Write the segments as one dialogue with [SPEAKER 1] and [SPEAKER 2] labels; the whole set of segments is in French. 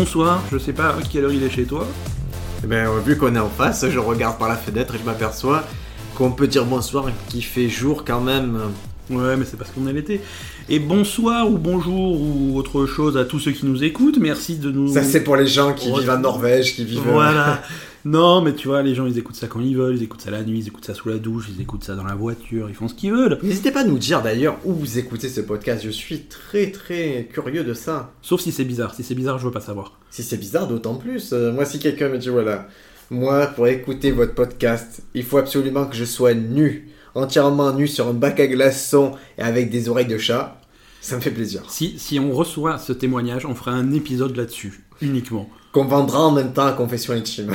[SPEAKER 1] bonsoir. Je sais pas à quelle heure il est chez toi.
[SPEAKER 2] Eh ben, vu qu'on est en face, je regarde par la fenêtre et je m'aperçois qu'on peut dire bonsoir qu'il fait jour quand même.
[SPEAKER 1] Ouais, mais c'est parce qu'on est l'été. Et bonsoir ou bonjour ou autre chose à tous ceux qui nous écoutent. Merci de nous.
[SPEAKER 2] Ça, c'est pour les gens qui vivent en Norvège, qui vivent.
[SPEAKER 1] Voilà. Non, mais tu vois, les gens ils écoutent ça quand ils veulent, ils écoutent ça la nuit, ils écoutent ça sous la douche, ils écoutent ça dans la voiture, ils font ce qu'ils veulent.
[SPEAKER 2] N'hésitez pas à nous dire d'ailleurs où vous écoutez ce podcast. Je suis très très curieux de ça.
[SPEAKER 1] Sauf si c'est bizarre. Si c'est bizarre, je veux pas savoir.
[SPEAKER 2] Si c'est bizarre, d'autant plus. Euh, moi, si quelqu'un me dit voilà, moi pour écouter votre podcast, il faut absolument que je sois nu, entièrement nu sur un bac à glaçons et avec des oreilles de chat, ça me fait plaisir.
[SPEAKER 1] Si, si on reçoit ce témoignage, on fera un épisode là-dessus, uniquement.
[SPEAKER 2] Qu'on vendra en même temps à Confession Intime.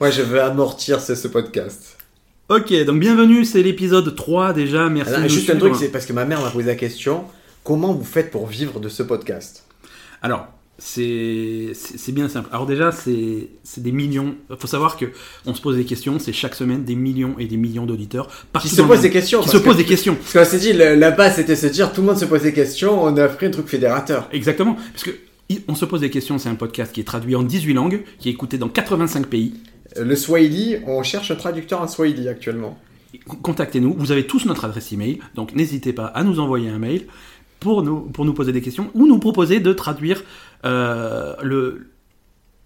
[SPEAKER 2] moi, je veux amortir ce, ce podcast.
[SPEAKER 1] Ok, donc bienvenue, c'est l'épisode 3 déjà, merci
[SPEAKER 2] Alors,
[SPEAKER 1] de nous
[SPEAKER 2] juste un truc, c'est parce que ma mère m'a posé la question comment vous faites pour vivre de ce podcast?
[SPEAKER 1] Alors, c'est bien simple. Alors déjà, c'est des millions. Il faut savoir que on se pose des questions, c'est chaque semaine des millions et des millions d'auditeurs
[SPEAKER 2] Qui se posent des questions
[SPEAKER 1] qui
[SPEAKER 2] parce
[SPEAKER 1] se posent des questions.
[SPEAKER 2] Parce qu'on s'est dit, le- la base c'était se dire tout le monde se pose des questions, on a pris un truc fédérateur.
[SPEAKER 1] Exactement, parce que on se pose des questions. C'est un podcast qui est traduit en 18 langues, qui est écouté dans 85 pays.
[SPEAKER 2] Euh, Le Swahili, on cherche un traducteur en Swahili actuellement.
[SPEAKER 1] Contactez-nous. Vous avez tous notre adresse email, donc n'hésitez pas à nous envoyer un mail pour nous pour nous poser des questions ou nous proposer de traduire euh, le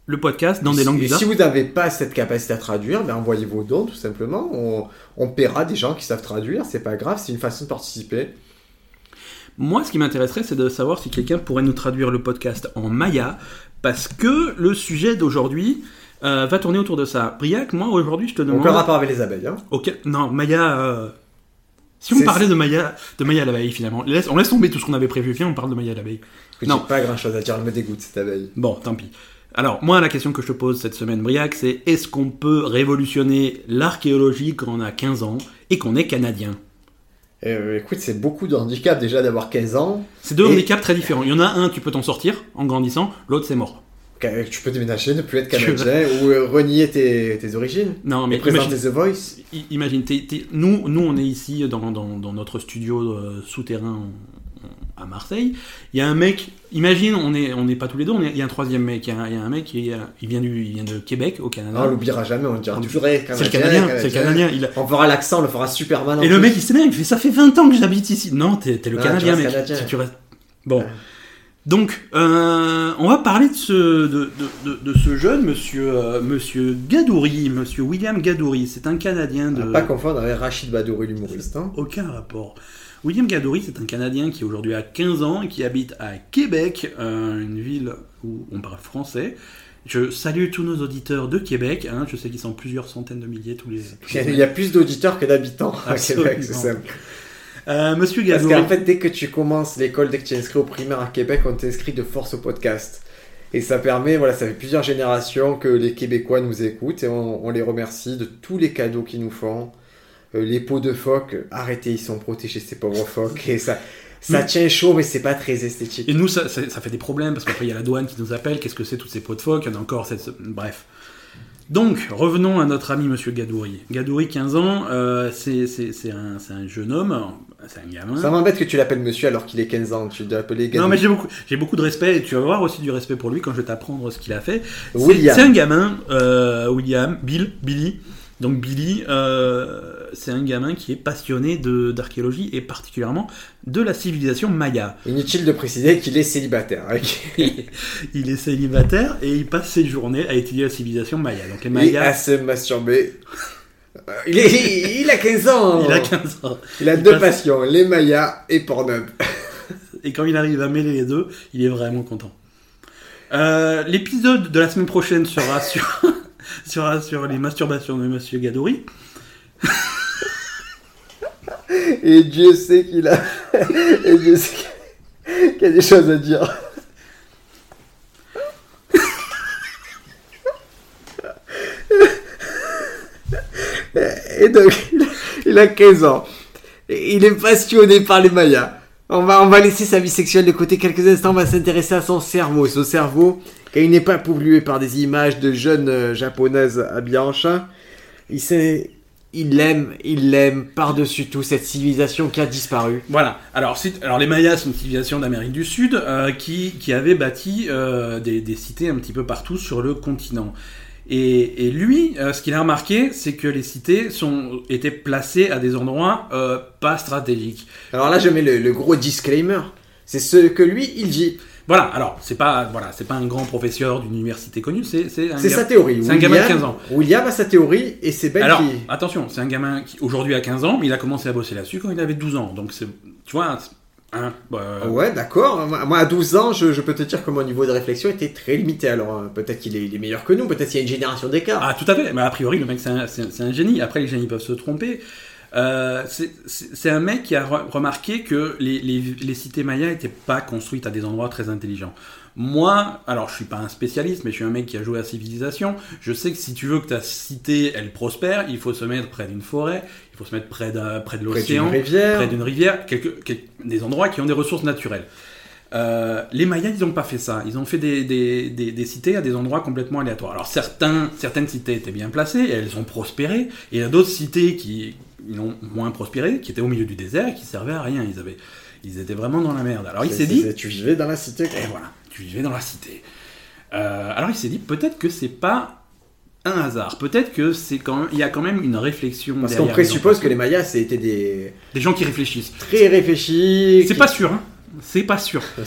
[SPEAKER 1] le podcast dans des langues bizarres.
[SPEAKER 2] si vous n'avez pas cette capacité à traduire, ben envoyez vos dons tout simplement. On, on paiera des gens qui savent traduire, c'est pas grave, c'est une façon de participer.
[SPEAKER 1] Moi, ce qui m'intéresserait, c'est de savoir si quelqu'un pourrait nous traduire le podcast en maya, parce que le sujet d'aujourd'hui euh, va tourner autour de ça. Briac, moi, aujourd'hui, je te demande...
[SPEAKER 2] Aucun rapport avec les abeilles. Hein.
[SPEAKER 1] Ok, Non, maya... euh, Si on parlait de maya, de maya l'abeille, finalement, laisse- on laisse tomber tout ce qu'on avait prévu. Viens, on parle de maya à l'abeille. Non.
[SPEAKER 2] Pas grand chose à dire, elle me dégoûte cette abeille.
[SPEAKER 1] Bon, tant pis. Alors, moi, la question que je te pose cette semaine, Briac, c'est est-ce qu'on peut révolutionner l'archéologie quand on a 15 ans et qu'on est canadien?
[SPEAKER 2] Euh, écoute, c'est beaucoup de handicap déjà d'avoir 15 ans.
[SPEAKER 1] C'est deux
[SPEAKER 2] Et-
[SPEAKER 1] handicaps très différents. Il y en a un, tu peux t'en sortir en grandissant, l'autre, c'est mort.
[SPEAKER 2] Tu peux déménager, ne plus être canadien ou euh, renier tes, tes origines.
[SPEAKER 1] Non, mais imagine-
[SPEAKER 2] The Voice.
[SPEAKER 1] Imagine, nous, nous, on est ici dans, dans- dans notre studio euh, souterrain en- en- à Marseille. Il y a un mec, imagine, on n'est on n'est pas tous les deux, on est- il y a un troisième mec. Il y a un, il y a un mec qui est, il vient, du, il vient de Québec, au Canada.
[SPEAKER 2] on l'oubliera jamais, on dira toujours
[SPEAKER 1] c'est le Canadien, c'est le Canadien. il
[SPEAKER 2] On fera l'accent, on le fera Superman. en
[SPEAKER 1] Et le mec, il il fait Ça fait 20 ans que j'habite ici. Non, t'es le Canadien,
[SPEAKER 2] tu
[SPEAKER 1] mec.
[SPEAKER 2] restes Canadien.
[SPEAKER 1] Si tu restes- Bon. Donc, euh, on va parler de ce, de, de- ce jeune monsieur, euh, monsieur Gadouri, monsieur William Gadouri. C'est un Canadien de.
[SPEAKER 2] À pas confondre avec Rachid Badouri, l'humoriste. Hein.
[SPEAKER 1] Aucun rapport. William Gadouri, c'est un Canadien qui aujourd'hui a 15 ans et qui habite à Québec, euh, une ville où on parle français. Je salue tous nos auditeurs de Québec. hein, je sais qu'ils sont plusieurs centaines de milliers tous les. tous les-
[SPEAKER 2] Il y a plus d'auditeurs que d'habitants à. Québec, c'est simple.
[SPEAKER 1] Euh, Monsieur
[SPEAKER 2] Parce
[SPEAKER 1] Gadouri.
[SPEAKER 2] qu'en fait, dès que tu commences l'école, dès que tu es inscrit au primaire à Québec, on t'inscrit de force au podcast. Et ça permet, voilà, ça fait plusieurs générations que les Québécois nous écoutent et on, on les remercie de tous les cadeaux qu'ils nous font. Euh, les pots de phoques, arrêtez, ils sont protégés, ces pauvres phoques. Et ça, ça
[SPEAKER 1] Mais-
[SPEAKER 2] tient chaud, mais c'est pas très esthétique.
[SPEAKER 1] Et nous, ça, ça- ça fait des problèmes parce qu'après il y a la douane qui nous appelle. Qu'est-ce que c'est toutes ces pots de phoque? Il y en a encore cette. Bref. Donc, revenons à notre ami Monsieur Gadouri. Gadouri, 15 ans, euh, c'est un, jeune homme, c'est un gamin.
[SPEAKER 2] Ça m'embête que tu l'appelles monsieur alors qu'il est 15 ans. Tu dois l'appeler
[SPEAKER 1] Non,
[SPEAKER 2] Gadou.
[SPEAKER 1] mais j'ai beaucoup, beaucoup de respect et tu vas avoir aussi du respect pour lui quand je vais t'apprendre ce qu'il a fait. C'est-
[SPEAKER 2] William.
[SPEAKER 1] C'est un gamin, euh, William, Bill, Billy. Donc Billy, euh, c'est un gamin qui est passionné de- d'archéologie et particulièrement de la civilisation maya.
[SPEAKER 2] Inutile de préciser qu'il est célibataire. hein.
[SPEAKER 1] il est célibataire et il passe ses journées à étudier la civilisation maya. Donc les
[SPEAKER 2] Et
[SPEAKER 1] mayas,
[SPEAKER 2] à se masturber. Euh, Il, est, il a 15 ans
[SPEAKER 1] il a 15 ans.
[SPEAKER 2] Il a
[SPEAKER 1] il
[SPEAKER 2] deux
[SPEAKER 1] passe-
[SPEAKER 2] passions, les Mayas et Pornhub.
[SPEAKER 1] Et quand il arrive à mêler les deux, il est vraiment content. Euh, L'épisode de la semaine prochaine sera sur, sera sur les masturbations de Monsieur Gadouri.
[SPEAKER 2] Et Dieu sait qu'il a... Et Dieu sait qu'il a des choses à dire. Et donc, il a- il a 15 ans. Il est passionné par les Mayas. On va, on va laisser sa vie sexuelle de côté quelques instants. On va s'intéresser à son cerveau. Son cerveau, quand il n'est pas pollué par des images de jeunes euh, japonaises habillées en chat, il s'est il l'aime, il l'aime par-dessus tout cette civilisation qui a disparu.
[SPEAKER 1] Voilà. Alors, alors les Mayas, c'est une civilisation d'Amérique du Sud euh, qui, qui avait bâti euh, des, des cités un petit peu partout sur le continent. Et, et lui, euh, ce qu'il a remarqué, c'est que les cités sont, étaient placées à des endroits pas stratégiques.
[SPEAKER 2] Alors là, je mets le, le gros disclaimer. C'est ce que lui, il dit.
[SPEAKER 1] Voilà. Alors, c'est pas, voilà, c'est pas un grand professeur d'une université connue, c'est, c'est
[SPEAKER 2] sa théorie.
[SPEAKER 1] c'est un gamin de
[SPEAKER 2] William-
[SPEAKER 1] 15 ans.
[SPEAKER 2] William a sa théorie et c'est Ben
[SPEAKER 1] Alors,
[SPEAKER 2] qui...
[SPEAKER 1] attention, c'est un gamin qui aujourd'hui a 15 ans, mais il a commencé à bosser là-dessus quand il avait 12 ans. Donc, c'est, tu vois, hein, bah,
[SPEAKER 2] Ouais, d'accord. Moi, à 12 ans, je, je peux te dire que mon niveau de réflexion était très limité. Alors, euh, peut-être qu'il est, il est meilleur que nous, peut-être qu'il y a une génération d'écart.
[SPEAKER 1] Ah, tout à fait. Mais a priori, le mec, c'est un, un génie. Après, les génies peuvent se tromper. Euh, c'est- un mec qui a re- remarqué que les, les- les cités mayas n'étaient pas construites à des endroits très intelligents. Moi, alors je suis pas un spécialiste, mais je suis un mec qui a joué à Civilisation. Je sais que si tu veux que ta cité elle prospère, il faut se mettre près d'une forêt, il faut se mettre près, de
[SPEAKER 2] Près d'une
[SPEAKER 1] l'océan, près d'une rivière, quelques- des endroits qui ont des ressources naturelles. Euh, les Mayas, ils n'ont pas fait ça. Ils ont fait des, des- des- des cités à des endroits complètement aléatoires. Alors certains, certaines cités étaient bien placées, et elles ont prospéré, et il y a d'autres cités qui ont moins prospéré, qui étaient au milieu du désert, et qui servaient à rien. Ils, avaient, ils étaient vraiment dans la merde. Alors il s'est dit,
[SPEAKER 2] Tu vivais dans la cité. quoi.
[SPEAKER 1] et voilà, tu vivais dans la cité. Euh, alors il s'est dit, peut-être que c'est pas un hasard. Peut-être que c'est quand même, il y a quand même une réflection.
[SPEAKER 2] Parce qu'on présuppose que les Mayas, c'était des
[SPEAKER 1] des gens qui réfléchissent.
[SPEAKER 2] très réfléchis.
[SPEAKER 1] C'est
[SPEAKER 2] qui-
[SPEAKER 1] pas sûr, hein. C'est pas sûr.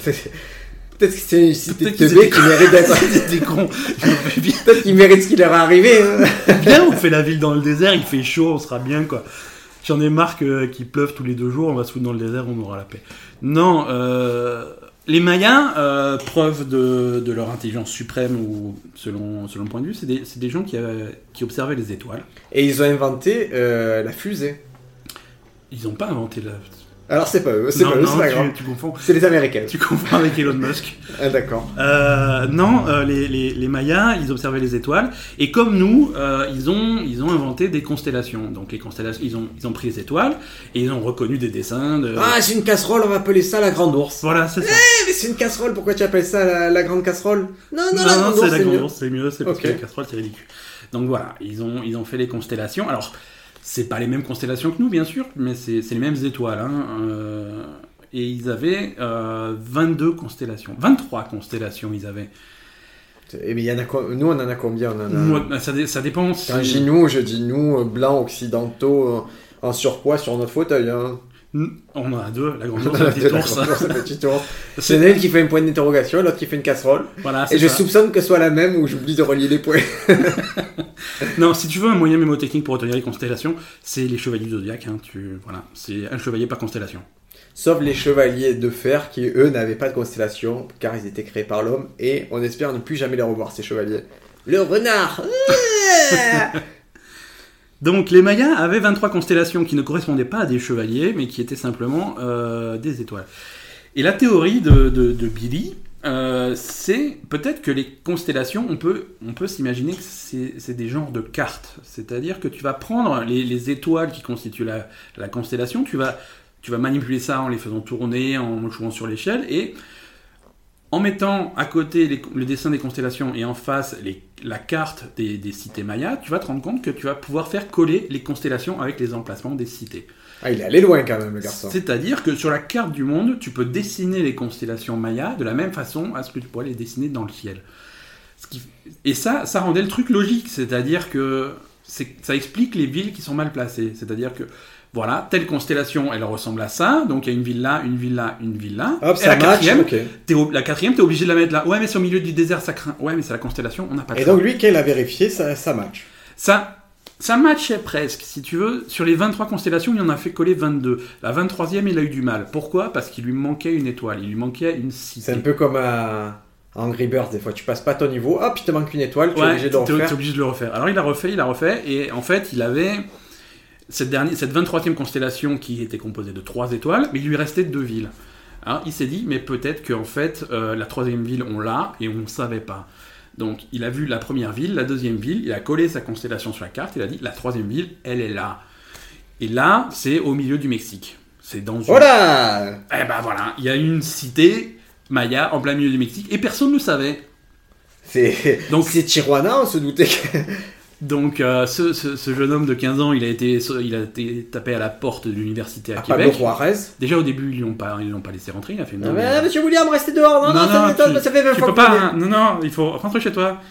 [SPEAKER 2] Peut-être que c'est une cité de
[SPEAKER 1] Peut-être qu'ils
[SPEAKER 2] teubés qui mérite d'être.
[SPEAKER 1] C'était des cons.
[SPEAKER 2] Peut-être qu'ils méritent ce qui leur est arrivé. hein.
[SPEAKER 1] Bien, on fait la ville dans le désert, il fait chaud, on sera bien quoi. J'en ai marre que- qu'il pleuve tous les deux jours, on va se foutre dans le désert, on aura la paix. Non, euh, les Mayas, euh, preuve de, de leur intelligence suprême ou selon selon le point de vue, c'est des, des gens qui, avaient- qui observaient les étoiles.
[SPEAKER 2] Et ils ont inventé euh, la fusée.
[SPEAKER 1] Ils n'ont pas inventé la.
[SPEAKER 2] Alors c'est pas eux, c'est pas eux,
[SPEAKER 1] non,
[SPEAKER 2] c'est pas
[SPEAKER 1] tu,
[SPEAKER 2] grave.
[SPEAKER 1] tu confonds.
[SPEAKER 2] C'est les Américains.
[SPEAKER 1] Tu confonds avec Elon Musk.
[SPEAKER 2] Ah, d'accord.
[SPEAKER 1] Euh, non, euh, les, les, les Mayas, ils observaient les étoiles, et comme nous, euh, ils, ont, ils ont inventé des constellations. Donc les constellations, ils ont, ils ont pris les étoiles, et ils ont reconnu des dessins de...
[SPEAKER 2] Ah, c'est une casserole, on va appeler ça la grande ours.
[SPEAKER 1] Voilà, c'est ça.
[SPEAKER 2] Eh, mais c'est une casserole, pourquoi tu appelles ça la, la grande casserole? Non, non,
[SPEAKER 1] non,
[SPEAKER 2] la grande
[SPEAKER 1] c'est
[SPEAKER 2] ours,
[SPEAKER 1] la
[SPEAKER 2] c'est
[SPEAKER 1] grande
[SPEAKER 2] mieux.
[SPEAKER 1] ours, c'est mieux, c'est parce que la casserole, c'est ridicule. Donc voilà, ils ont, ils ont fait les constellations. Alors, c'est pas les mêmes constellations que nous, bien sûr, mais c'est les mêmes étoiles. hein, euh, et ils avaient euh, 22 constellations, 23 constellations, ils avaient.
[SPEAKER 2] Eh, mais il y en a nous, on en a combien on en a...
[SPEAKER 1] Moi, ça, dé- ça dépend.
[SPEAKER 2] Quand je dis nous, je dis nous, euh, blancs, occidentaux, euh, en surpoids sur notre fauteuil. Hein.
[SPEAKER 1] On en a deux, la grande ours et
[SPEAKER 2] a
[SPEAKER 1] la petite ours.
[SPEAKER 2] C'est l'un qui fait un point d'interrogation, l'autre qui fait une casserole.
[SPEAKER 1] Voilà,
[SPEAKER 2] Et je soupçonne que ce soit la même ou j'oublie de relier les points.
[SPEAKER 1] Non, si tu veux un moyen mémotechnique pour retenir les constellations, c'est les chevaliers du zodiaque. Hein, tu... voilà, c'est un chevalier par constellation.
[SPEAKER 2] Sauf les chevaliers de fer qui, eux, n'avaient pas de constellation car ils étaient créés par l'homme et on espère ne plus jamais les revoir, ces chevaliers. Le renard
[SPEAKER 1] Donc les Mayas avaient 23 constellations qui ne correspondaient pas à des chevaliers, mais qui étaient simplement euh, des étoiles. Et la théorie de, de- de Billy, euh, c'est peut-être que les constellations, on peut, on peut s'imaginer que c'est des genres de cartes. C'est-à-dire que tu vas prendre les, les étoiles qui constituent la, la constellation, tu vas, tu vas manipuler ça en les faisant tourner, en jouant sur l'échelle, et en mettant à côté les- le dessin des constellations et en face les- la carte des, des cités mayas, tu vas te rendre compte que tu vas pouvoir faire coller les constellations avec les emplacements des cités.
[SPEAKER 2] Ah, il est allé loin quand même, le garçon.
[SPEAKER 1] C'est-à-dire que sur la carte du monde, tu peux dessiner les constellations mayas de la même façon à ce que tu pourrais les dessiner dans le ciel. Ce qui- Et ça, ça rendait le truc logique, c'est-à-dire que ça explique les villes qui sont mal placées. C'est-à-dire que, voilà, telle constellation, elle ressemble à ça, donc il y a une ville là, une ville là, une ville là.
[SPEAKER 2] Hop,
[SPEAKER 1] et
[SPEAKER 2] ça
[SPEAKER 1] la
[SPEAKER 2] match,
[SPEAKER 1] quatrième, ob- la quatrième, t'es obligé de la mettre là. Ouais, mais c'est au milieu du désert, ça craint. Ouais, mais c'est la constellation, on n'a pas de
[SPEAKER 2] Et donc lui, il a vérifié, ça, ça match.
[SPEAKER 1] Ça, ça matchait presque, si tu veux. Sur les 23 constellations, il en a fait coller 22. La 23e, il a eu du mal. Pourquoi? Parce qu'il lui manquait une étoile, il lui manquait une
[SPEAKER 2] C'est
[SPEAKER 1] cité.
[SPEAKER 2] un peu comme à à Angry Birds, des fois. Tu passes pas ton niveau, hop, il te manque une étoile, tu es
[SPEAKER 1] Ouais,
[SPEAKER 2] obligé de
[SPEAKER 1] t'es-
[SPEAKER 2] refaire.
[SPEAKER 1] obligé de le refaire. Alors il a refait, il a refait, et en fait, il avait cette, dernière, cette 23e constellation qui était composée de trois étoiles, mais il lui restait deux villes. Alors il s'est dit, mais peut-être qu'en fait, euh, la troisième ville, on l'a, et on ne savait pas. Donc il a vu la première ville, la deuxième ville, il a collé sa constellation sur la carte, il a dit, la troisième ville, elle est là. Et là, c'est au milieu du Mexique. C'est dans une...
[SPEAKER 2] Voilà
[SPEAKER 1] Eh ben voilà, il y a une cité maya en plein milieu du Mexique, et personne ne le savait.
[SPEAKER 2] C'est
[SPEAKER 1] Donc-
[SPEAKER 2] c'est Tijuana, on se doutait que...
[SPEAKER 1] Donc, euh, ce, ce- ce jeune homme de 15 ans, il a été, il a été tapé à la porte de l'université à
[SPEAKER 2] Ah, Pablo
[SPEAKER 1] Québec.
[SPEAKER 2] Juarez.
[SPEAKER 1] Déjà au début, ils l'ont pas, ils l'ont pas laissé rentrer. Il a fait
[SPEAKER 2] Ah,
[SPEAKER 1] non,
[SPEAKER 2] mais,
[SPEAKER 1] mais-
[SPEAKER 2] ah, monsieur William, restez dehors. Non, non, ça m'étonne,
[SPEAKER 1] tu-
[SPEAKER 2] ça fait 20
[SPEAKER 1] tu
[SPEAKER 2] fois
[SPEAKER 1] peux pas. hein. Non, non, il faut rentrer chez toi.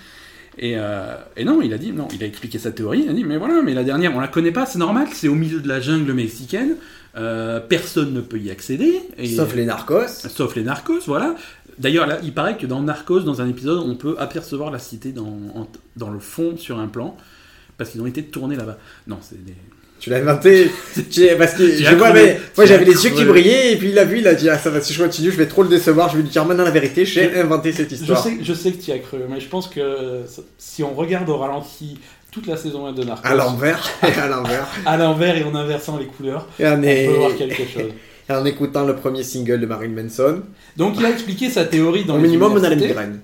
[SPEAKER 1] Et, euh, et non, il a dit, non, il a expliqué sa théorie. Il a dit, mais voilà, mais la dernière, on la connaît pas, c'est normal, c'est au milieu de la jungle mexicaine. euh, personne ne peut y accéder. Et,
[SPEAKER 2] Sauf les narcos.
[SPEAKER 1] Sauf les narcos, voilà. D'ailleurs, là, il paraît que dans Narcos, dans un épisode, on peut apercevoir la cité dans, en- dans le fond sur un plan. Parce qu'ils ont été tournés là-bas. Non, c'est des.
[SPEAKER 2] Tu l'as inventé. Tu- Parce que je vois, mais moi j'avais les yeux qui brillaient et puis il a vu, il a dit ah ça va si je continue, je vais trop le décevoir, je vais lui dire maintenant la vérité, j'ai inventé cette
[SPEAKER 1] Je
[SPEAKER 2] histoire.
[SPEAKER 1] sais, je sais que tu y as cru, mais je pense que si on regarde au ralenti toute la saison 1 de Narcos,
[SPEAKER 2] À l'envers, et à l'envers.
[SPEAKER 1] à l'envers et en inversant les couleurs, on
[SPEAKER 2] est-
[SPEAKER 1] peut voir quelque chose.
[SPEAKER 2] Et en écoutant le premier single de Marilyn Manson,
[SPEAKER 1] Donc il a expliqué sa théorie dans
[SPEAKER 2] au
[SPEAKER 1] les
[SPEAKER 2] minimum on a la migraine.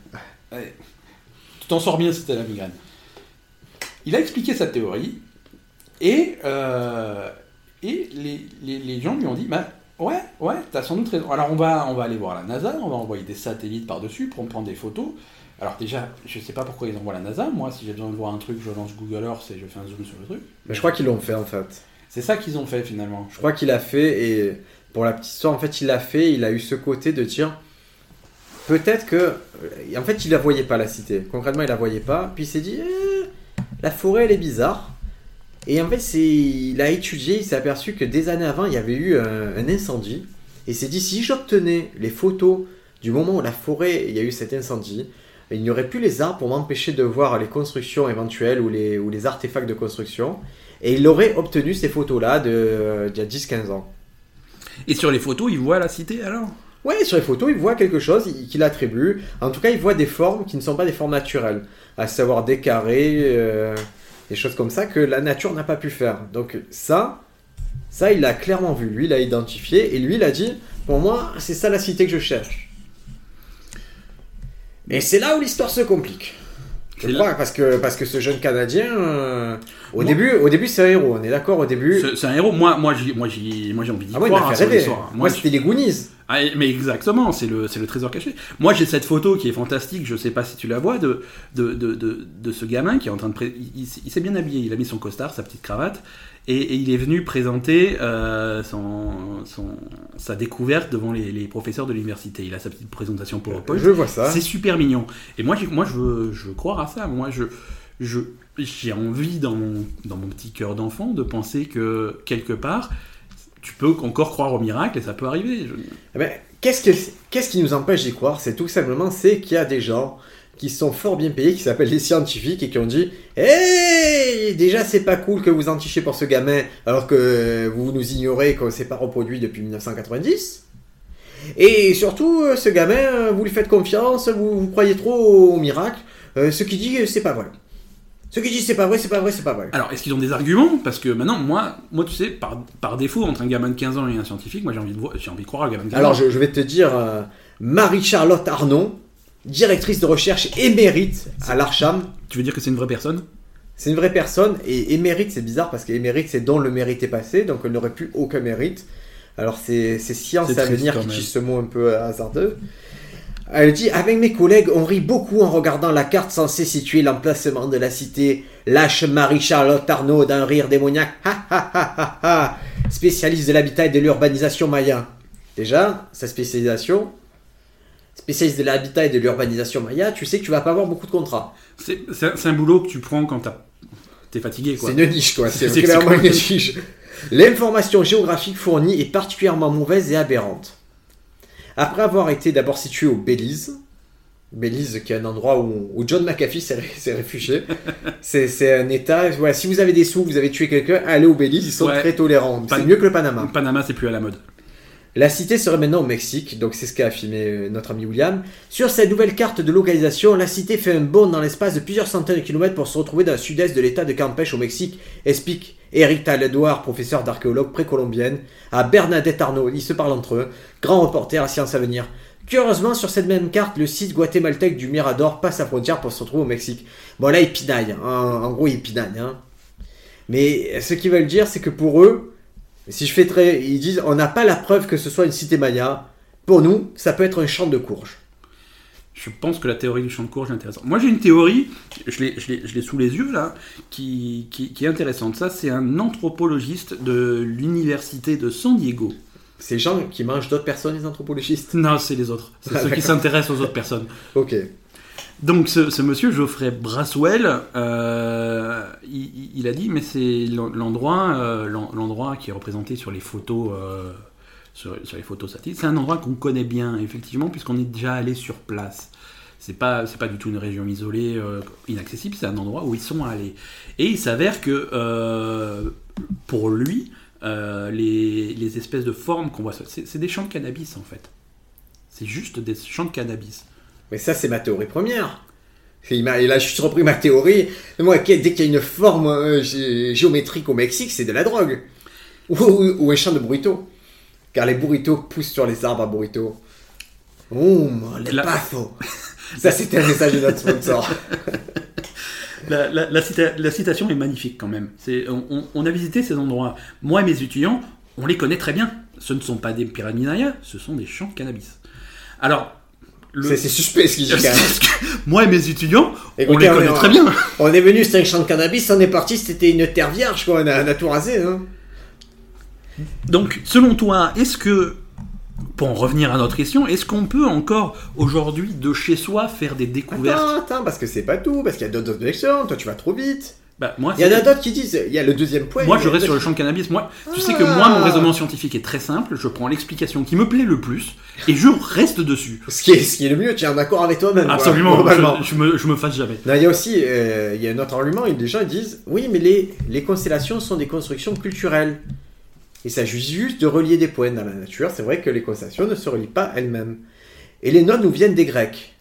[SPEAKER 1] Tu t'en sors bien si t'as la migraine. Il a expliqué sa théorie et, euh, et les, les- les gens lui ont dit bah, Ouais, ouais, t'as sans doute raison. Alors on va, on va aller voir la NASA, on va envoyer des satellites par-dessus pour prendre des photos. Alors déjà, je sais pas pourquoi ils envoient la NASA. Moi, si j'ai besoin de voir un truc, je lance Google Earth et je fais un zoom sur le truc.
[SPEAKER 2] Mais je crois qu'ils l'ont fait en fait.
[SPEAKER 1] C'est ça qu'ils ont fait finalement.
[SPEAKER 2] Je crois qu'il a fait, et pour la petite histoire, en fait, il l'a fait, il a eu ce côté de dire peut-être que. En fait, il la voyait pas la cité. Concrètement, il la voyait pas. Puis il s'est dit Eh, la forêt, elle est bizarre. Et en fait, il a étudié, il s'est aperçu que des années avant, il y avait eu un, un incendie. Et il s'est dit si j'obtenais les photos du moment où la forêt, il y a eu cet incendie, il n'y aurait plus les arbres pour m'empêcher de voir les constructions éventuelles ou les, ou les artefacts de construction. Et il aurait obtenu ces photos-là de, d'il y a 10-15 ans.
[SPEAKER 1] Et sur les photos, ils voient la cité alors?
[SPEAKER 2] Ouais, sur les photos, il voit quelque chose il- qu'il attribue. En tout cas, il voit des formes qui ne sont pas des formes naturelles, à savoir des carrés, euh, des choses comme ça que la nature n'a pas pu faire. Donc ça, ça, il l'a clairement vu. Lui, il a identifié et lui, il a dit, pour moi, c'est ça la cité que je cherche. Et c'est là où l'histoire se complique. Je crois, parce que, parce que ce jeune Canadien, euh, au,
[SPEAKER 1] Moi-
[SPEAKER 2] début, au début, c'est un héros, on est d'accord, au début.
[SPEAKER 1] C'est un héros. Moi, moi, j'ai, moi, j'ai, moi, j'ai envie d'y
[SPEAKER 2] Ah, moi,
[SPEAKER 1] croire.
[SPEAKER 2] rêver.
[SPEAKER 1] histoire.
[SPEAKER 2] Moi,
[SPEAKER 1] je-
[SPEAKER 2] c'était les Goonies.
[SPEAKER 1] Ah, mais exactement, c'est le, c'est le trésor caché. Moi, j'ai cette photo qui est fantastique, je sais pas si tu la vois, de, de, de, de, de ce gamin qui est en train de... pré- Il, il- il s'est bien habillé, il a mis son costard, sa petite cravate, et, et il est venu présenter euh, son, son, sa découverte devant les, les professeurs de l'université. Il a sa petite présentation PowerPoint.
[SPEAKER 2] Je vois ça.
[SPEAKER 1] C'est super mignon. Et moi, moi je, veux, je veux croire à ça. Moi, je, je, j'ai envie dans mon, dans mon petit cœur d'enfant de penser que quelque part, tu peux encore croire au miracle et ça peut arriver. Je-
[SPEAKER 2] Eh ben, qu'est-ce, que, qui nous empêche d'y croire? C'est tout simplement c'est qu'il y a des gens qui sont fort bien payés, qui s'appellent les scientifiques, et qui ont dit Hey Déjà, c'est pas cool que vous entichiez pour ce gamin, alors que vous nous ignorez et qu'on s'est pas reproduit depuis 1990. Et surtout, euh, ce gamin, vous lui faites confiance, vous, vous croyez trop au miracle. Euh, ce qu'il dit, c'est pas vrai. Ce qu'il dit, c'est pas vrai, c'est pas vrai, c'est pas vrai.
[SPEAKER 1] Alors, est-ce qu'ils ont des arguments? Parce que maintenant, moi, moi, tu sais, par, par défaut, entre un gamin de 15 ans et un scientifique, moi, j'ai envie de, voir- j'ai envie de croire gamin de 15
[SPEAKER 2] Alors,
[SPEAKER 1] ans.
[SPEAKER 2] je, je vais te dire, euh, Marie-Charlotte Arnaud, directrice de recherche émérite à l'Archam.
[SPEAKER 1] Tu veux dire que c'est une vraie personne?
[SPEAKER 2] C'est une vraie personne, et émérite, c'est bizarre parce qu'émérite, c'est dont le mérite est passé, donc elle n'aurait plus aucun mérite. Alors, c'est c'est science à venir qui utilise ce mot un peu hasardeux. Elle dit Avec mes collègues, on rit beaucoup en regardant la carte censée situer l'emplacement de la cité. Lâche Marie-Charlotte Arnaud d'un rire démoniaque. Ha ha ha ha ha Spécialiste de l'habitat et de l'urbanisation maya. Déjà, sa spécialisation, spécialiste de l'habitat et de l'urbanisation maya, tu sais que tu vas pas avoir beaucoup de contrats.
[SPEAKER 1] C'est c'est un, c'est un boulot que tu prends quand t'as- t'es fatigué, quoi.
[SPEAKER 2] C'est une niche, quoi. C'est
[SPEAKER 1] C'est-
[SPEAKER 2] clairement une niche. L'information géographique fournie est particulièrement mauvaise et aberrante. Après avoir été d'abord situé au Belize, Belize qui est un endroit où, où John McAfee s'est ré- s'est réfugié, c'est un état. Si vous avez des sous, vous avez tué quelqu'un, allez au Belize, ils sont
[SPEAKER 1] Ouais.
[SPEAKER 2] très tolérants. C'est mieux que le Panama.
[SPEAKER 1] Panama, c'est plus à la mode.
[SPEAKER 2] La cité serait maintenant au Mexique, donc c'est ce qu'a affirmé euh, notre ami William. Sur cette nouvelle carte de localisation, la cité fait un bond dans l'espace de plusieurs centaines de kilomètres pour se retrouver dans le sud-est de l'état de Campeche au Mexique, explique Eric Taledouard, professeur d'archéologue précolombienne, à Bernadette Arnaud. Ils se parlent entre eux. Grand reporter à Science à venir. Curieusement, sur cette même carte, le site guatémaltèque du Mirador passe la frontière pour se retrouver au Mexique. Bon, là, ils pinaillent. hein. En, en gros, ils pinaillent. hein. Mais ce qu'ils veulent dire, c'est que pour eux, si je fais très. Ils disent on n'a pas la preuve que ce soit une cité maya. Pour nous, ça peut être un champ de courge.
[SPEAKER 1] Je pense que la théorie du champ de courge est intéressante. Moi, j'ai une théorie, je l'ai, sous les yeux là, qui, qui, qui est intéressante. Ça, c'est un anthropologiste de l'université de San Diego.
[SPEAKER 2] C'est les gens qui mangent d'autres personnes, les anthropologistes?
[SPEAKER 1] Non, c'est les autres. C'est
[SPEAKER 2] Ah,
[SPEAKER 1] ceux qui s'intéressent aux autres personnes.
[SPEAKER 2] Ok.
[SPEAKER 1] Donc, ce, ce monsieur Geoffrey Braswell, euh, il, a dit, mais c'est l'endroit, euh, l'en- l'endroit qui est représenté sur les photos, euh, sur, les photos satellites, c'est un endroit qu'on connaît bien, effectivement, puisqu'on est déjà allé sur place. C'est pas, pas du tout une région isolée, euh, inaccessible, c'est un endroit où ils sont allés. Et il s'avère que, euh, pour lui, euh, les, espèces de formes qu'on voit, c'est des champs de cannabis en fait. C'est juste des champs de cannabis.
[SPEAKER 2] Mais ça, c'est ma théorie première. Et là, je suis repris ma théorie. Moi, dès qu'il y a une forme gé- géométrique au Mexique, c'est de la drogue. Ou, ou- un champ de burrito. Car les burritos poussent sur les arbres à burrito. Oh, le
[SPEAKER 1] La-.
[SPEAKER 2] Ça, c'était un message de notre sponsor.
[SPEAKER 1] La, la- la cita- la citation est magnifique quand même. C'est, on, on- on a visité ces endroits. Moi et mes étudiants, on les connaît très bien. Ce ne sont pas des pyramidaria, ce sont des champs de cannabis. Alors, le-
[SPEAKER 2] C'est c'est suspect ce qu'il dit quand même.
[SPEAKER 1] moi et mes étudiants, on les connaît
[SPEAKER 2] on-
[SPEAKER 1] très bien.
[SPEAKER 2] On est venu, c'était un champ de cannabis, on est parti, c'était une terre vierge, quoi. On a, on a tout rasé, hein.
[SPEAKER 1] Donc, selon toi, est-ce que, pour en revenir à notre question, est-ce qu'on peut encore aujourd'hui de chez soi faire des découvertes
[SPEAKER 2] Attends, attends, parce que c'est pas tout, parce qu'il y a d'autres objections. Toi, tu vas trop vite.
[SPEAKER 1] Bah, moi,
[SPEAKER 2] Il y en a d'autres qui disent, il y a le deuxième point.
[SPEAKER 1] Moi, je reste sur le champ de cannabis. Moi, tu sais
[SPEAKER 2] Ah.
[SPEAKER 1] que moi, mon raisonnement scientifique est très simple. Je prends l'explication qui me plaît le plus et je reste dessus.
[SPEAKER 2] Ce qui, est, ce qui est le mieux, tu es en accord avec toi-même.
[SPEAKER 1] Absolument, je, je me, je me fasse jamais.
[SPEAKER 2] Non, il y a aussi euh, il y a un autre argument, des gens ils disent oui, mais les, les constellations sont des constructions culturelles. Il s'agit juste de relier des points dans la nature. C'est vrai que les constellations ne se relient pas elles-mêmes. Et les nodes nous viennent des Grecs.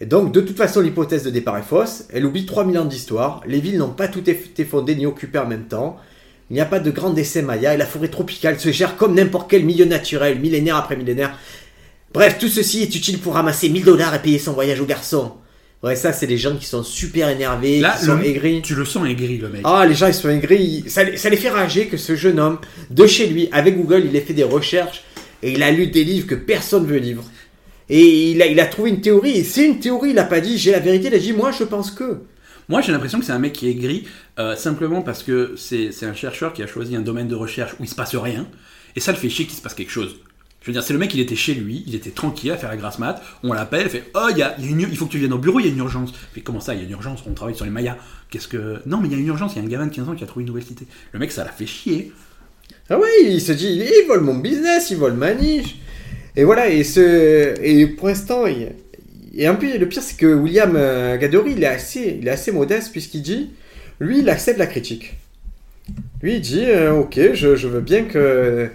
[SPEAKER 2] Et donc, de toute façon, l'hypothèse de départ est fausse. Elle oublie 3000 ans d'histoire. Les villes n'ont pas toutes été fondées ni occupées en même temps. Il n'y a pas de grand décès maya et la forêt tropicale se gère comme n'importe quel milieu naturel, millénaire après millénaire. Bref, tout ceci est utile pour ramasser 1000 dollars et payer son voyage au garçon. Ouais, ça, c'est les gens qui sont super énervés,
[SPEAKER 1] Là,
[SPEAKER 2] qui sont
[SPEAKER 1] le-
[SPEAKER 2] aigris.
[SPEAKER 1] Tu le sens aigri, le mec.
[SPEAKER 2] Ah, les gens, ils sont aigris. Ça, les- ça les fait rager que ce jeune homme, de chez lui, avec Google, il a fait des recherches et il a lu des livres que personne veut lire. Et il a, il a trouvé une théorie, et c'est une théorie, il a pas dit j'ai la vérité, il a dit moi je pense que.
[SPEAKER 1] Moi, j'ai l'impression que c'est un mec qui est aigri euh, simplement parce que c'est c'est un chercheur qui a choisi un domaine de recherche où il se passe rien et ça le fait chier qu'il se passe quelque chose. Je veux dire, c'est le mec, il était chez lui, il était tranquille à faire la grasse mat, on l'appelle, fait Oh, y y a il faut que tu viennes au bureau, il y a une urgence. Fait Comment ça, il y a une urgence? On travaille sur les Mayas. Qu'est-ce que. Non, mais il y a une urgence, il y a un gamin de 15 ans qui a trouvé une nouvelle cité. Le mec, ça l'a fait chier.
[SPEAKER 2] Ah ouais, il se dit il vole mon business, il vole ma niche. Et voilà, et, ce, et pour l'instant, il- et un peu, le pire c'est que William euh, Gadory, il est assez, il est assez modeste puisqu'il dit lui, il accepte la critique. Lui, il dit euh, ok, je veux bien que.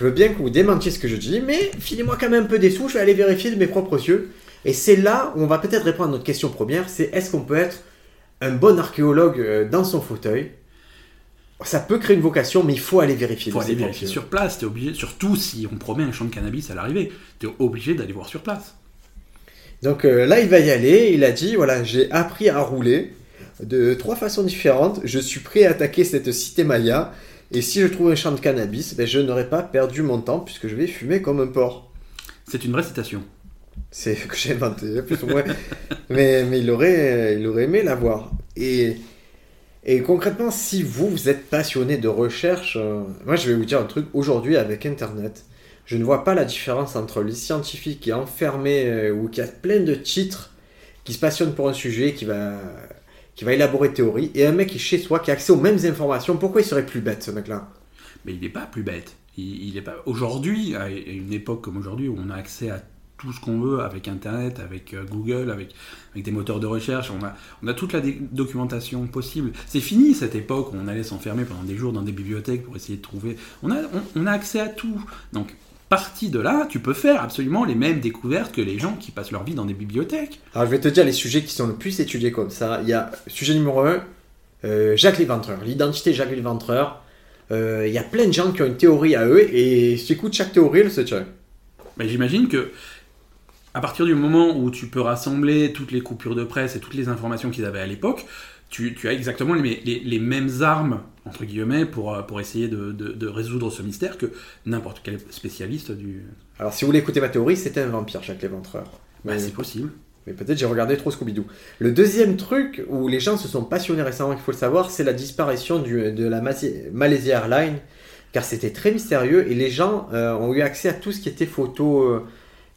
[SPEAKER 2] Je veux bien que vous démentiez ce que je dis, mais filez-moi quand même un peu des sous, je vais aller vérifier de mes propres yeux. Et c'est là où on va peut-être répondre à notre question première, c'est est-ce qu'on peut être un bon archéologue euh, dans son fauteuil? Ça peut créer une vocation, mais il faut aller vérifier.
[SPEAKER 1] Il faut aller vérifier sur place, t'es obligé, surtout si on promet un champ de cannabis à l'arrivée, t'es obligé d'aller voir sur place.
[SPEAKER 2] Donc euh, là, il va y aller. Il a dit voilà, j'ai appris à rouler de trois façons différentes. Je suis prêt à attaquer cette cité maya. Et si je trouve un champ de cannabis, ben, je n'aurai pas perdu mon temps puisque je vais fumer comme un porc.
[SPEAKER 1] C'est une vraie citation.
[SPEAKER 2] C'est que j'ai inventé, plus ou moins. mais, mais il, aurait, il aurait aimé l'avoir. Et, et concrètement, si vous, vous êtes passionné de recherche, euh, moi je vais vous dire un truc. Aujourd'hui, avec Internet, je ne vois pas la différence entre les scientifiques qui est enfermé euh, ou qui a plein de titres, qui se passionne pour un sujet, qui va, qui va élaborer théorie, et un mec qui est chez soi, qui a accès aux mêmes informations. Pourquoi il serait plus bête, ce mec-là?
[SPEAKER 1] Mais il n'est pas plus bête. Il, est pas aujourd'hui, à une époque comme aujourd'hui où on a accès à tout ce qu'on veut avec Internet, avec euh, Google, avec, avec des moteurs de recherche, on a, on a toute la documentation possible. C'est fini cette époque où on allait s'enfermer pendant des jours dans des bibliothèques pour essayer de trouver. On a, on a accès à tout. Donc, parti de là, tu peux faire absolument les mêmes découvertes que les gens qui passent leur vie dans des bibliothèques.
[SPEAKER 2] Alors je vais te dire les sujets qui sont le plus étudiés comme ça. Il y a sujet numéro 1, Jacques Léventreur, l'identité de Jacques Léventreur. Euh, Il y a plein de gens qui ont une théorie à eux et si tu écoutes chaque théorie, elle se tient.
[SPEAKER 1] Mais j'imagine que à partir du moment où tu peux rassembler toutes les coupures de presse et toutes les informations qu'ils avaient à l'époque, tu, tu as exactement les, les- les mêmes armes, entre guillemets, pour, euh, pour essayer de, de- de résoudre ce mystère que n'importe quel spécialiste du...
[SPEAKER 2] Alors si vous voulez écouter ma théorie, c'était un vampire, Jacques Léventreur.
[SPEAKER 1] Bah,
[SPEAKER 2] Mais-
[SPEAKER 1] c'est possible.
[SPEAKER 2] Mais peut-être j'ai regardé trop Scooby-Doo. Le deuxième truc où les gens se sont passionnés récemment, il faut le savoir, c'est la disparition du- de la Malaysia Airlines. Car c'était très mystérieux et les gens euh, ont eu accès à tout ce qui était photo, euh,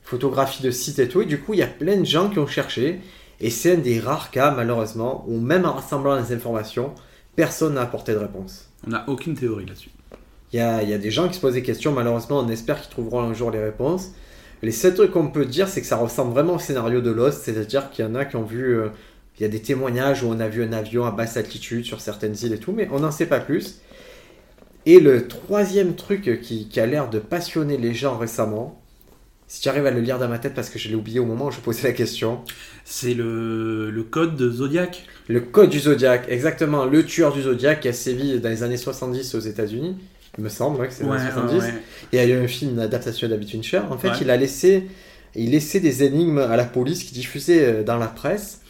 [SPEAKER 2] photographie de site et tout. Et du coup, il y a plein de gens qui ont cherché. Et c'est un des rares cas, malheureusement, où même en rassemblant les informations, personne n'a apporté de réponse.
[SPEAKER 1] On n'a aucune théorie là-dessus.
[SPEAKER 2] Il y a, il y a des gens qui se posent des questions, malheureusement, on espère qu'ils trouveront un jour les réponses. Les seuls trucs qu'on peut dire, c'est que ça ressemble vraiment au scénario de Lost, c'est-à-dire qu'il y en a qui ont vu. euh, il y a des témoignages où on a vu un avion à basse altitude sur certaines îles et tout, mais on n'en sait pas plus. Et le troisième truc qui, qui a l'air de passionner les gens récemment, si tu arrives à le lire dans ma tête parce que je l'ai oublié au moment où je posais la question,
[SPEAKER 1] C'est le, le code de Zodiac.
[SPEAKER 2] le code du Zodiac, exactement, le tueur du Zodiac qui a sévi dans les années 70 aux États-unis, il me semble ouais, que c'est 70.
[SPEAKER 1] ouais.
[SPEAKER 2] Il y a eu un film, une adaptation David Fincher. En fait,
[SPEAKER 1] Ouais.
[SPEAKER 2] il a laissé, il laissait des énigmes à la police qui diffusaient euh, dans la presse.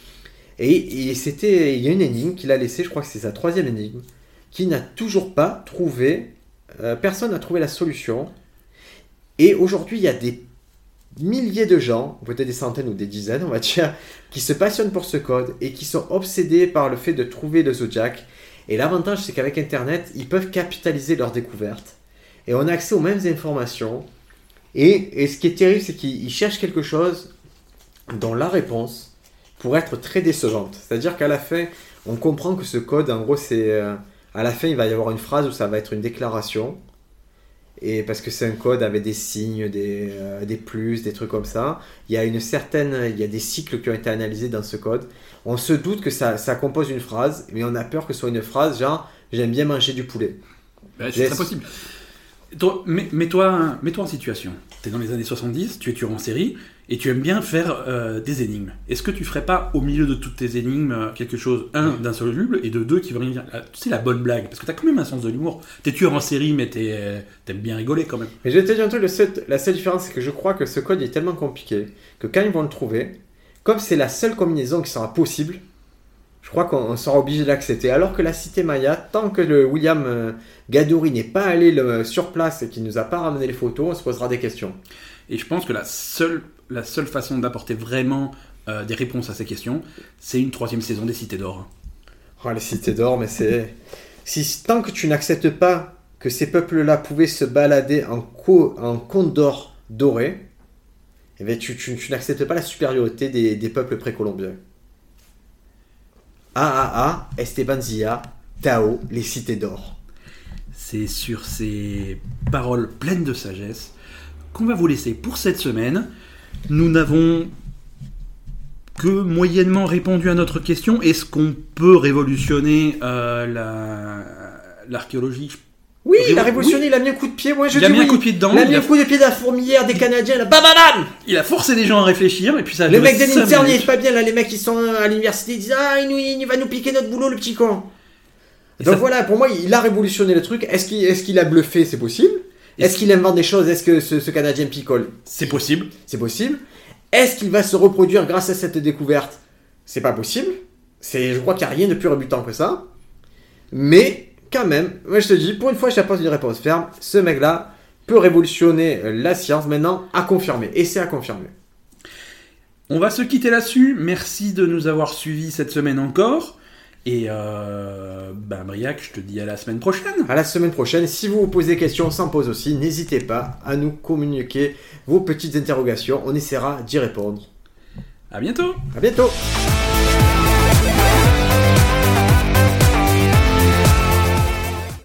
[SPEAKER 2] Et, et c'était, il y a une énigme qu'il a laissée, je crois que c'est sa troisième énigme, qui n'a toujours pas trouvé, euh, personne n'a trouvé la solution. Et aujourd'hui, il y a des milliers de gens, peut-être des centaines ou des dizaines, on va dire, qui se passionnent pour ce code et qui sont obsédés par le fait de trouver le Zodiac. Et l'avantage, c'est qu'avec Internet, ils peuvent capitaliser leur découverte. Et on a accès aux mêmes informations. Et, et ce qui est terrible, c'est qu'ils ils cherchent quelque chose dont la réponse pourrait être très décevante. C'est-à-dire qu'à la fin, on comprend que ce code, en gros, c'est... euh, à la fin, il va y avoir une phrase où ça va être une déclaration. Et parce que c'est un code avec des signes, des, euh, des plus, des trucs comme ça. Il y a une certaine, il y a des cycles qui ont été analysés dans ce code. On se doute que ça, ça compose une phrase, mais on a peur que ce soit une phrase genre j'aime bien manger du poulet.
[SPEAKER 1] Bah, c'est
[SPEAKER 2] Yes.
[SPEAKER 1] très possible. Toi, mets- Mets-toi mets-toi en situation. Tu es dans les années 70, tu es tueur en série, et tu aimes bien faire euh, des énigmes. Est-ce que tu ferais pas, au milieu de toutes tes énigmes, euh, quelque chose, un, d'insoluble, et de deux, qui va venir... euh, Tu sais, la bonne blague. Parce que tu as quand même un sens de l'humour. Tu es tueur en série, mais tu aimes bien rigoler quand même.
[SPEAKER 2] Mais je vais te dire un truc, le seul- la seule différence, c'est que je crois que ce code est tellement compliqué que quand ils vont le trouver, comme c'est la seule combinaison qui sera possible, je crois qu'on on sera obligé de l'accepter. Alors que la cité Maya, tant que le William euh, Gadouri n'est pas allé le- sur place et qu'il nous a pas ramené les photos, on se posera des questions.
[SPEAKER 1] Et je pense que la seule, la seule façon d'apporter vraiment euh, des réponses à ces questions, c'est une troisième saison des Cités d'Or.
[SPEAKER 2] Oh, les cités d'or, mais c'est. Si tant que tu n'acceptes pas que ces peuples-là pouvaient se balader en, co- en condor doré, eh bien, tu, tu- tu n'acceptes pas la supériorité des, des peuples précolombiens. AAA, Esteban Zia, Tao, les cités d'or.
[SPEAKER 1] C'est sur ces paroles pleines de sagesse qu'on va vous laisser pour cette semaine. Nous n'avons que moyennement répondu à notre question. Est-ce qu'on peut révolutionner euh, la- l'archéologie?
[SPEAKER 2] Oui, il a
[SPEAKER 1] oui.
[SPEAKER 2] révolutionné, il a mis un coup de pied, moi je
[SPEAKER 1] Il a
[SPEAKER 2] dis
[SPEAKER 1] mis un coup de pied dedans,
[SPEAKER 2] Il a
[SPEAKER 1] il
[SPEAKER 2] mis
[SPEAKER 1] a-
[SPEAKER 2] un coup de pied de la fourmilière des Canadiens, là, bam bam bam
[SPEAKER 1] Il a forcé des gens à réfléchir et puis ça a
[SPEAKER 2] Le
[SPEAKER 1] duré
[SPEAKER 2] mec de
[SPEAKER 1] cinq
[SPEAKER 2] l'INSERM, il
[SPEAKER 1] minutes.
[SPEAKER 2] est pas bien là, les mecs qui sont à l'université, ils disent Ah, il, nous- il va nous piquer notre boulot, le petit con.
[SPEAKER 1] Et
[SPEAKER 2] Donc
[SPEAKER 1] ça-
[SPEAKER 2] voilà, pour moi, il a révolutionné le truc. Est-ce qu'il est qu'il a bluffé? C'est possible. Est-ce qu'il invente des choses? Est-ce que ce, ce Canadien picole?
[SPEAKER 1] C'est possible.
[SPEAKER 2] C'est possible. Est-ce qu'il va se reproduire grâce à cette découverte? C'est pas possible. C'est, je crois qu'il n'y a rien de plus rebutant que ça. Mais quand même, moi je te dis, pour une fois, je t'apporte une réponse ferme. Ce mec-là peut révolutionner euh, la science maintenant à confirmer. Et c'est à confirmer.
[SPEAKER 1] On va se quitter là-dessus. Merci de nous avoir suivis cette semaine encore. Et euh, ben Briac, je te dis à la semaine prochaine.
[SPEAKER 2] À la semaine prochaine. Si vous vous posez des questions, on s'en pose aussi. N'hésitez pas à nous communiquer vos petites interrogations. On essaiera d'y répondre.
[SPEAKER 1] À bientôt.
[SPEAKER 2] À bientôt